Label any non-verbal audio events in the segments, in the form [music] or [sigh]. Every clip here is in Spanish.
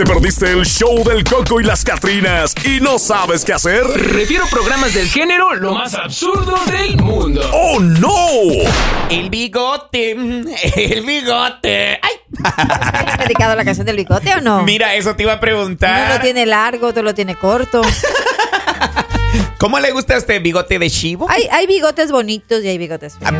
¿Te perdiste el show del Coco y las Catrinas y no sabes qué hacer? Refiero programas del género lo más absurdo del mundo. ¡Oh, no! El bigote, [laughs] el bigote. ¡Ay! ¿Has dedicado la canción del bigote o no? Mira, eso te iba a Uno preguntar. lo tiene largo, otro lo tiene corto. [laughs] ¿Cómo le gusta a usted bigote de chivo? Hay, hay bigotes bonitos y hay bigotes feos.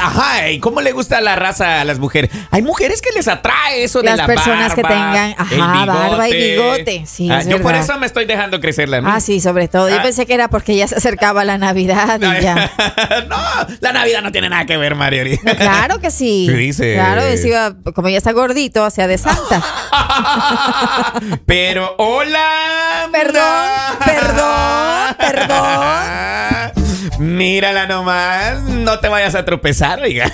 Ajá, ¿y cómo le gusta la raza a las mujeres? Hay mujeres que les atrae eso de Las la personas que tengan, ajá, barba y bigote. Sí, Ah, es yo por eso me estoy dejando crecer la mía. Ah, sí, sobre todo. Yo Ah. pensé que era porque ya se acercaba la Navidad y ya. [laughs] no, la Navidad no tiene nada que ver, Mariori. Claro que sí. ¿Qué [laughs] dice? Claro, iba- como ya está gordito, hacia de Santa. [laughs] Pero, hola. Perdón, perdón, perdón. [laughs] Mírala nomás. No te vayas a tropezar, oiga.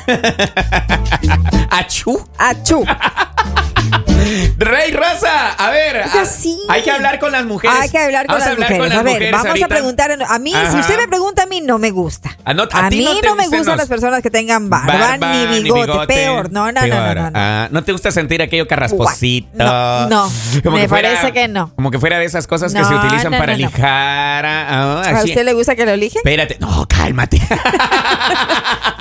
Achú. [laughs] Achú. Rey Raza, a ver. A- sí. Hay que hablar con las mujeres. Hay que hablar con las hablar mujeres. con las a ver, mujeres vamos ahorita. a preguntar. A mí, si usted me pregunta, a mí no me gusta. Ah, no, a mí no me gustan las personas que tengan barba, ni, bigote, Peor. No, no, no, no, Peor. no. no. Ah, ¿No te gusta sentir aquello carrasposito? No, no, [laughs] Como me que fuera- parece que no. Como que fuera de esas cosas que se utilizan para lijar. ah, ¿A usted le gusta que lo eligen? Espérate. No, cálmate. [laughs]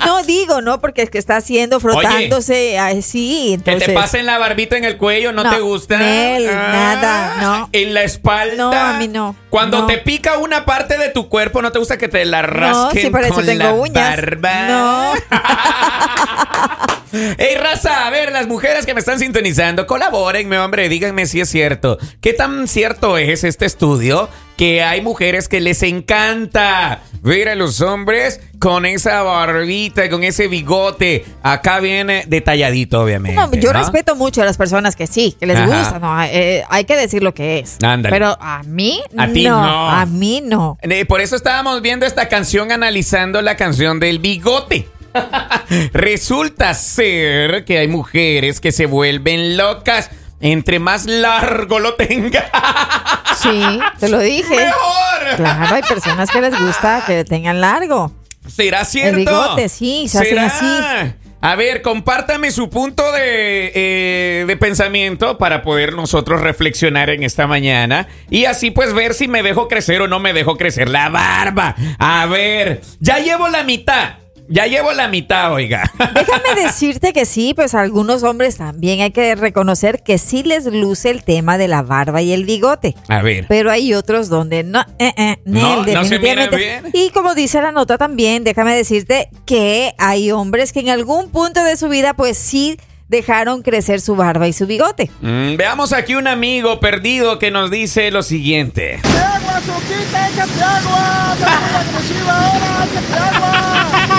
No digo, no, porque es que está haciendo, frotándose así. que te pasen la barbita en el cuello, ¿no, No, te gusta? Nel, nada, no. En la espalda. No, a mí no. Cuando No. te pica una parte de tu cuerpo, ¿no te gusta que te la No, rasquen sí, por eso con tengo la uñas. barba? No. [laughs] [laughs] Ey, raza, a ver, las mujeres que me están sintonizando, colabórenme, hombre, díganme si es cierto. ¿Qué tan cierto es este estudio que hay mujeres que les encanta ver a los hombres con esa barbita, con ese bigote? Acá viene detalladito, obviamente. No, yo ¿no? respeto mucho a las personas que sí, que les Ajá. gusta, no, eh, hay que decir lo que es. Ándale. Pero a mí A ti no, no. a mí no. Eh, Por eso estábamos viendo esta canción, analizando la canción del bigote. [laughs] Resulta ser que hay mujeres que se vuelven locas entre más largo lo tenga. [laughs] Sí, te lo dije. ¡Mejor! Claro, hay personas que les gusta que tengan largo. ¿Será cierto? bigote, sí, se hacen ¿Será? así. A ver, compártame su punto de, eh, de pensamiento para poder nosotros reflexionar en esta mañana y así pues ver si me dejo crecer o no me dejo crecer la barba. A ver, ya llevo la mitad. Ya llevo la mitad, oiga. [laughs] Déjame decirte que sí, pues a algunos hombres también hay que reconocer que sí les luce el tema de la barba y el bigote. A ver. Pero hay otros donde no, eh, eh, No, se miran bien. Y como dice la nota también, déjame decirte que hay hombres que en algún punto de su vida, pues sí dejaron crecer su barba y su bigote. Mm, veamos aquí un amigo perdido que nos dice lo siguiente. agua, Soquita, échate agua. Exclusiva ahora, échate agua.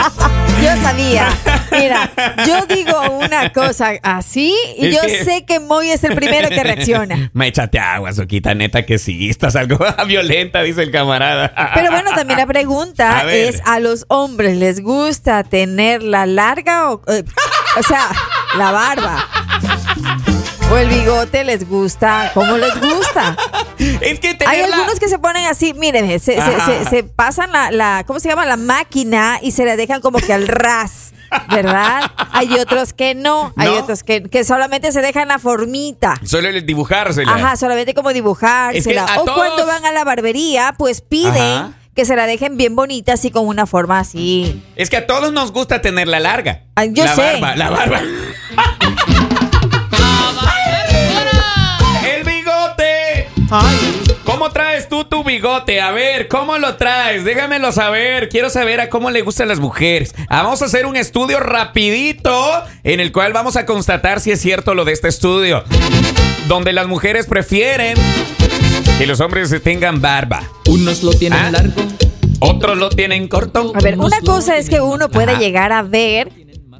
[laughs] Yo sabía. Mira, yo digo una cosa así y Es yo que- sé que Moy es el primero que reacciona. [laughs] Me échate agua, Soquita, neta que sí. Estás algo [laughs] violenta, dice el camarada. Pero bueno, también la pregunta A es, ¿a los hombres les gusta tener la larga o, eh, o sea, la barba? ¿O el bigote les gusta? ¿Cómo les gusta? Es que Hay algunos que se ponen así, miren, se, se- se- se pasan la, la, ¿cómo se llama? La máquina y se la dejan como que al ras, ¿verdad? Hay otros que no, hay ¿No? otros que, que solamente se dejan la formita. Solo el dibujársela. Ajá, solamente como dibujársela. Es que a o todos- cuando van a la barbería, pues piden Ajá. que se la dejen bien bonita, así con una forma así. Es que a todos nos gusta tenerla larga. Ay, yo la sé. Barba, la barba. [laughs] ¿Cómo traes tú tu bigote? A ver, ¿cómo lo traes? Déjamelo saber. Quiero saber a cómo le gustan las mujeres. Ah, Vamos a hacer un estudio rapidito en el cual vamos a constatar si es cierto lo de este estudio. Donde las mujeres prefieren que los hombres tengan barba. Unos lo tienen ¿Ah? largo. Otros lo tienen corto. A ver, una cosa es que uno puede Ajá. llegar a ver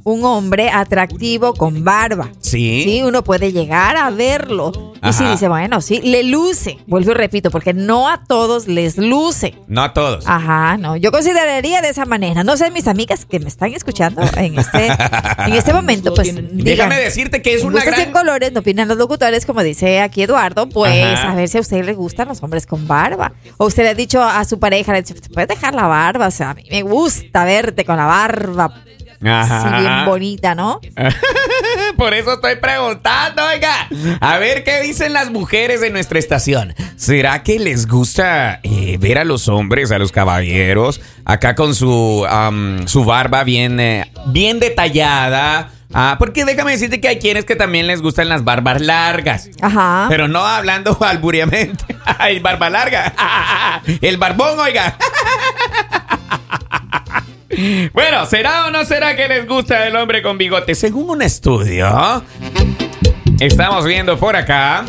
un hombre atractivo con barba. Sí. Sí, uno puede llegar a verlo. Y si Ajá. dice, bueno, sí, le luce. Vuelvo y repito, porque no a todos les luce. No a todos. Ajá, no, yo consideraría de esa manera. No sé, mis amigas que me están escuchando en este, [laughs] en este momento, pues digan, Déjame decirte que es en una gran... colores, no opinan los locutores, como dice aquí Eduardo, pues Ajá. a ver si a usted le gustan los hombres con barba. O usted le ha dicho a su pareja, le ha dicho, puedes dejar la barba, o sea, a mí me gusta verte con la barba así bien Ajá. bonita, ¿no? [laughs] Por eso estoy preguntando, oiga. A ver qué dicen las mujeres de nuestra estación. ¿Será que les gusta eh, ver a los hombres, a los caballeros, acá con su, am, su barba bien, eh, bien detallada? Ah, porque déjame decirte que hay quienes que también les gustan las barbas largas. Ajá. Pero no hablando [laughs] alburiamente. El barba larga. [laughs] El barbón, oiga. [laughs] Bueno, ¿será o no será que les gusta el hombre con bigote? Según un estudio, estamos viendo por acá.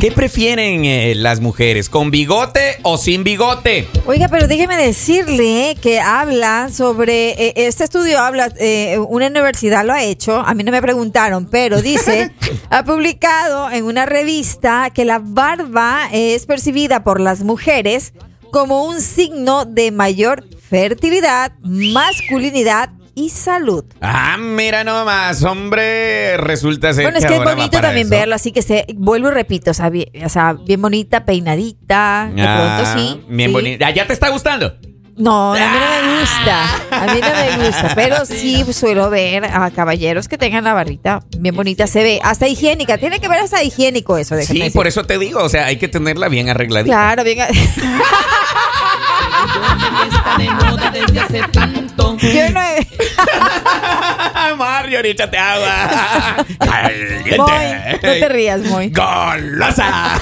¿Qué prefieren eh, las mujeres? ¿Con bigote o sin bigote? Oiga, pero déjeme decirle que habla sobre, eh, este estudio habla, eh, una universidad lo ha hecho, a mí no me preguntaron, pero dice, [laughs] ha publicado en una revista que la barba es percibida por las mujeres como un signo de mayor fertilidad, masculinidad y salud. Ah, mira nomás, hombre, resulta ser Bueno, es que que es bonito también eso. verlo, así que se, vuelvo y repito, o sea, bien, o sea, bien bonita, peinadita, de Ah, pronto sí. Bien sí. bonita. Ah, ¿Ya te está gustando? No, a mí no me gusta. A mí no me gusta. Pero [laughs] sí suelo ver a caballeros que tengan la barbita bien bonita. Se ve hasta higiénica. Tiene que ver hasta higiénico eso. Sí, decir. por eso te digo, o sea, hay que tenerla bien arregladita. Claro, bien. [laughs] Está de moda desde hace tanto. Yo no he- [laughs] Mario, échate agua. [laughs] Caliente. No te rías, Moy. ¡Golosa!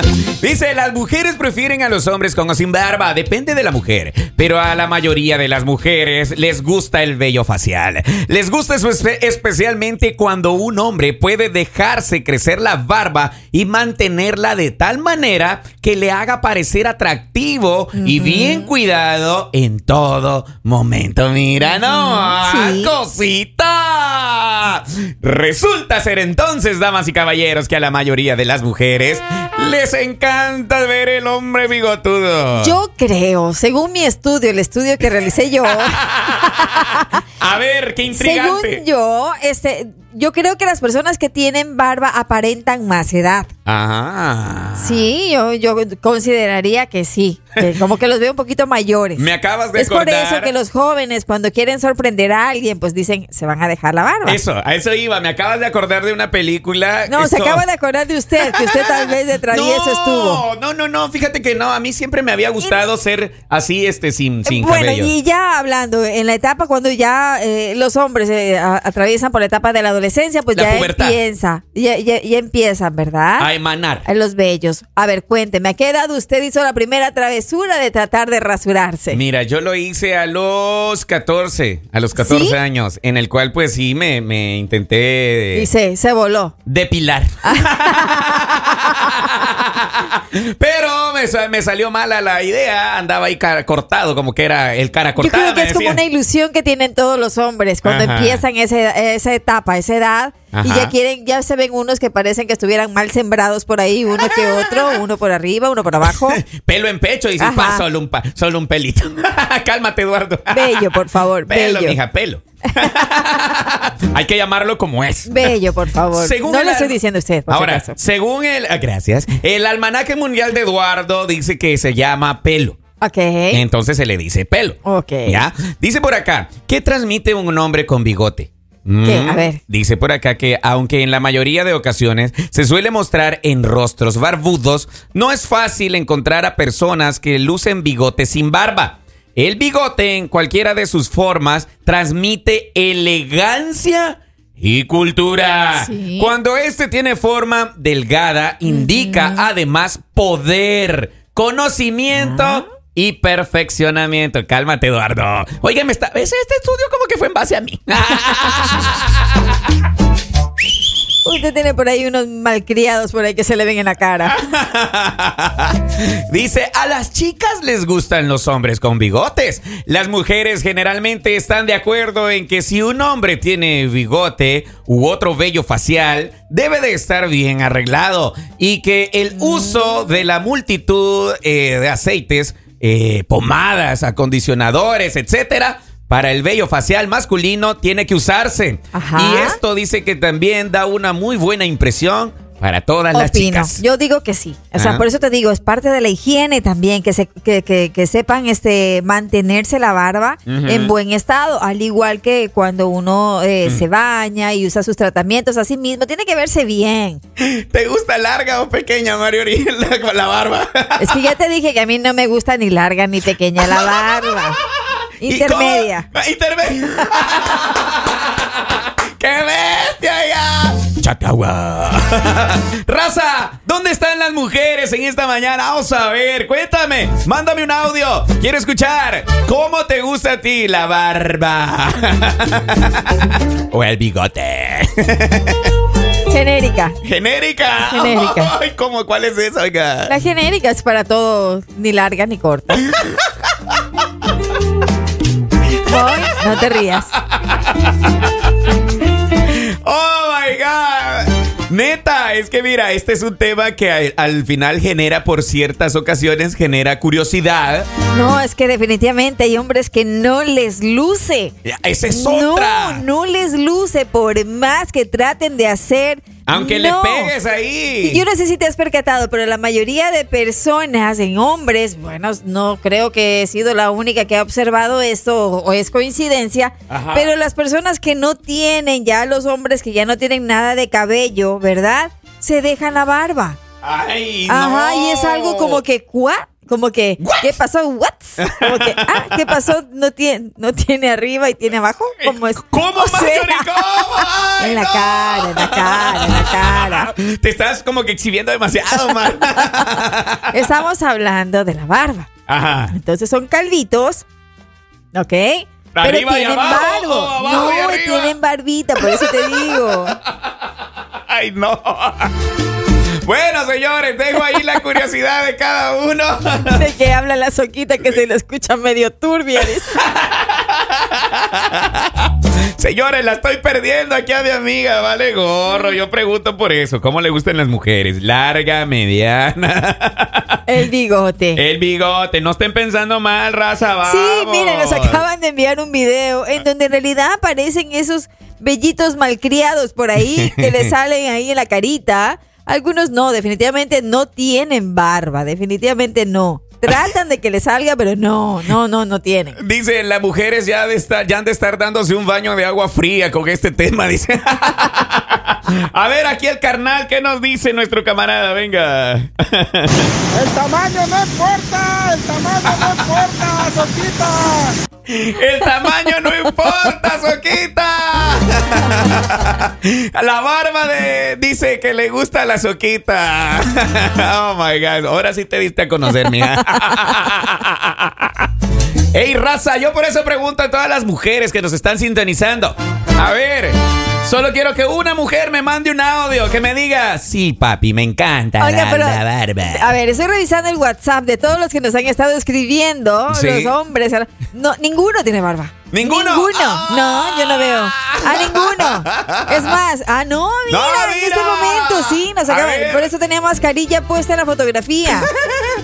[laughs] Dice, las mujeres prefieren a los hombres con o sin barba. Depende de la mujer. Pero a la mayoría de las mujeres les gusta el vello facial. Les gusta eso espe- especialmente cuando un hombre puede dejarse crecer la barba y mantenerla de tal manera que le haga parecer atractivo y bien cuidado en todo momento. Mira, no, Sí. cosita. Resulta ser entonces, damas y caballeros, que a la mayoría de las mujeres les encanta ver el hombre bigotudo. Yo creo, según mi estudio, el estudio que realicé yo, [laughs] A ver, qué intrigante. según yo, este, yo creo que las personas que tienen barba aparentan más edad. Ajá. Sí, yo, yo consideraría que sí. que como que los veo un poquito mayores. Me acabas de es por eso que los jóvenes, cuando quieren sorprender a alguien, pues dicen, se van a dejar la barba. Eso, a eso iba. Me acabas de acordar de una película. No, se acaba de acordar de usted, que usted tal vez de travieso [laughs] no, estuvo. No, no, no, fíjate que no, a mí siempre me había gustado ser así, este, sin, sin bueno, cabello. y ya hablando, en la etapa cuando ya eh, los hombres eh, atraviesan por la etapa de la adolescencia, pues La ya pubertad. empieza, ya, ya, ya empiezan, ¿verdad? Emanar. A los bellos. A ver, cuénteme, ¿a qué edad usted hizo la primera travesura de tratar de rasurarse? Mira, yo lo hice a los 14, a los 14 ¿Sí? años, en el cual pues sí me, me intenté Y se, se voló. depilar. [laughs] Pero me, me salió mala la idea, andaba ahí cara cortado, como que era el cara Yo cortada. creo que es como una ilusión que tienen todos los hombres cuando Ajá. empiezan ese- esa etapa, esa edad, y ya quieren, ya se ven unos que parecen que estuvieran mal sembrados por ahí, uno que otro, [laughs] uno por arriba, uno por abajo. [laughs] Pelo en pecho y dices, pa, solo un, pa- solo un pelito. [laughs] Cálmate, Eduardo. Bello, por favor, Pelo, bello. mija, pelo. Hay que llamarlo como es. Bello, por favor. Según no el al- estoy diciendo a usted, por Ahora, según el. ah, Gracias. El almanaque mundial de Eduardo dice que se llama pelo. Ok. Entonces se le dice pelo. Ok. ¿Ya? Dice por acá, ¿qué transmite un hombre con bigote? ¿Qué? A ver. Dice por acá que aunque en la mayoría de ocasiones se suele mostrar en rostros barbudos, no es fácil encontrar a personas que lucen bigote sin barba. El bigote en cualquiera de sus formas transmite elegancia y cultura. Sí. Cuando este tiene forma delgada, indica además poder, conocimiento Ah. Y perfeccionamiento. Cálmate, Eduardo. Oiga, me está. Este estudio como que fue en base a mí. [laughs] Usted tiene por ahí unos malcriados por ahí que se le ven en la cara. [laughs] Dice, a las chicas les gustan los hombres con bigotes. Las mujeres generalmente están de acuerdo en que si un hombre tiene bigote u otro vello facial, debe de estar bien arreglado y que el uso de la multitud eh, de aceites, eh, pomadas, acondicionadores, etcétera, para el vello facial masculino tiene que usarse. Ajá. Y esto dice que también da una muy buena impresión Para todas las chicas. Yo digo que sí. O sea, Ajá. por eso te digo, es parte de la higiene también, que, se, que, que- que sepan este mantenerse la barba en buen estado, al igual que cuando uno eh, se baña y usa sus tratamientos, así mismo, tiene que verse bien. [laughs] ¿Te gusta larga o pequeña, Mario [laughs] la, con la barba? Es que ya te dije que a mí no me gusta ni larga ni pequeña la barba. [laughs] ¿Y Intermedia. cómo? Intermedia. Chacagua. [laughs] Raza, ¿dónde están las mujeres en esta mañana? Vamos a ver, cuéntame, mándame un audio. Quiero escuchar cómo te gusta a ti la barba. [laughs] o el bigote. Genérica. Genérica. Genérica. [laughs] Ay, ¿cómo? ¿Cuál es esa, oiga? La genérica es para todo, ni larga ni corta. Voy, no te rías. Neta, es que mira, este es un tema que al, al final genera por ciertas ocasiones, genera curiosidad. No, es que definitivamente hay hombres que no les luce. Esa es otra. No, no les luce por más que traten de hacer. Aunque no. le pegues ahí. Yo no sé si te has percatado, pero la mayoría de personas en hombres, bueno, no creo que he sido la única que ha observado esto o, es coincidencia, Ajá. pero las personas que no tienen, ya los hombres que ya no tienen nada de cabello, ¿verdad? Se dejan la barba. Ay, Ajá, no. y es algo como que, ¿what? Como que, What? ¿qué pasó? ¿What? Como que, ah, ¿qué pasó? ¿No tiene, no tiene arriba y tiene abajo? ¿Cómo es? ¿Cómo. [laughs] Ay, En la no. cara, en la cara, en la cara. Te estás como que exhibiendo demasiado, man. [laughs] Estamos hablando de la barba. Ajá. Entonces son calvitos, ¿ok? Pero Arriba y tienen abajo, barbo. o abajo y no, tienen barbita, por eso te digo. [laughs] Ay, no. Bueno, señores, dejo ahí la curiosidad de cada uno. De que habla la soquita que se le escucha medio turbia. Señores, la estoy perdiendo aquí a mi amiga, vale gorro. Yo pregunto por eso, ¿cómo le gustan las mujeres? Larga, mediana. El bigote. El bigote, no estén pensando mal, raza, vamos. Sí, miren, nos acaban de enviar un video en donde en realidad aparecen esos bellitos malcriados por ahí que le [laughs] salen ahí en la carita. Algunos no, definitivamente no tienen barba, definitivamente no. Tratan de que le salga, pero no, no, no, no tienen. Dice, las mujeres ya, de estar, ya han de estar dándose un baño de agua fría con este tema, dice. [laughs] A ver, aquí el carnal, ¿qué nos dice nuestro camarada? Venga. El tamaño no importa, el tamaño no importa, Soquita. El tamaño no importa, Soquita. La barba de dice que le gusta la Soquita. Oh my God. Ahora sí te diste a conocer, mija. Ey, raza, yo por eso pregunto a todas las mujeres que nos están sintonizando. A ver, solo quiero que una mujer me mande un audio que me diga, sí, papi, me encanta Oiga, la, pero, la barba. A ver, estoy revisando el WhatsApp de todos los que nos han estado escribiendo, Sí. los hombres. No, ninguno tiene barba. ¿Ninguno? Ninguno. Ah. No, yo no veo. A ninguno. Es más, ah, no, mira, No, en este mira. momento sí, nos acaba-. Por eso tenía mascarilla puesta en la fotografía. [laughs]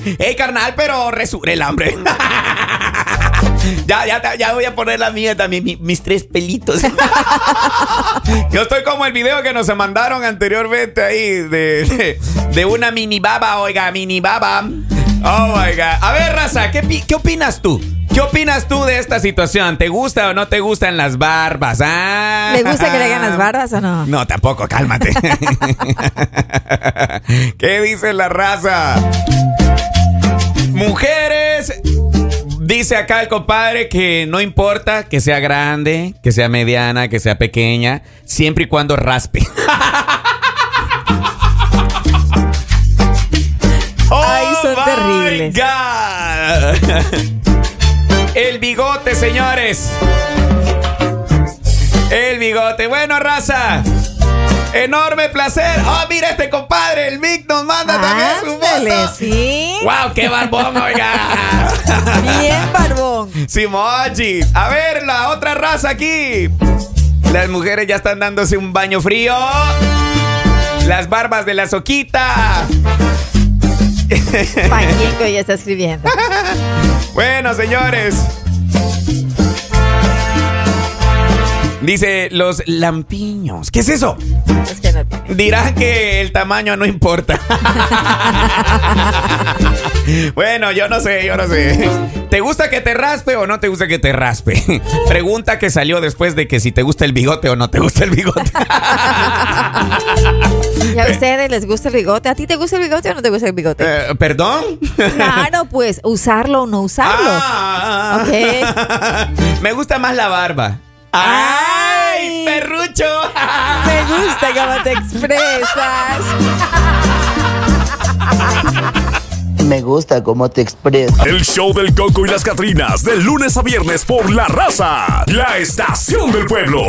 [laughs] Ey, carnal, pero resurre el hambre. [laughs] ya, ya, ya voy a poner la mía también, mi- mis tres pelitos. [laughs] Yo estoy como el video que nos mandaron anteriormente ahí de, de, de una mini baba, oiga, mini baba. Oh my God. A ver, raza, ¿qué, qué opinas tú? ¿Qué opinas tú de esta situación? ¿Te gusta o no te gustan las barbas? Ah. ¿Le gusta que le hagan las barbas o no? No, tampoco, cálmate. [laughs] ¿Qué dice la raza? Mujeres, dice acá el compadre que no importa que sea grande, que sea mediana, que sea pequeña, siempre y cuando raspe. Oh [laughs] Ay, son my terribles. God. El bigote, señores. El bigote. Bueno, raza. Enorme placer. Oh, mira este compadre. El Vic nos manda también su foto. sí. ¡Wow! ¡Qué barbón, oiga! Bien, barbón. Simoji. A ver, la otra raza aquí. Las mujeres ya están dándose un baño frío. Las barbas de la soquita. Paquinco ya está escribiendo. [laughs] Bueno, señores. Dice los lampiños. ¿Qué es eso? Es que no. Dirán que el tamaño no importa. [laughs] bueno, yo no sé, yo no sé. ¿Te gusta que te raspe o no te gusta que te raspe? [laughs] Pregunta que salió después de que si te gusta el bigote o no te gusta el bigote. [laughs] ¿Y a ustedes les gusta el bigote? ¿A ti te gusta el bigote o no te gusta el bigote? Eh, ¿Perdón? Claro, pues usarlo o no usarlo. Ah, Ok. Me gusta más la barba. ¡Ay, Me gusta cómo te expresas. Me gusta cómo te expresas. El show del Coco y las Catrinas, de lunes a viernes por La Raza, la estación del pueblo.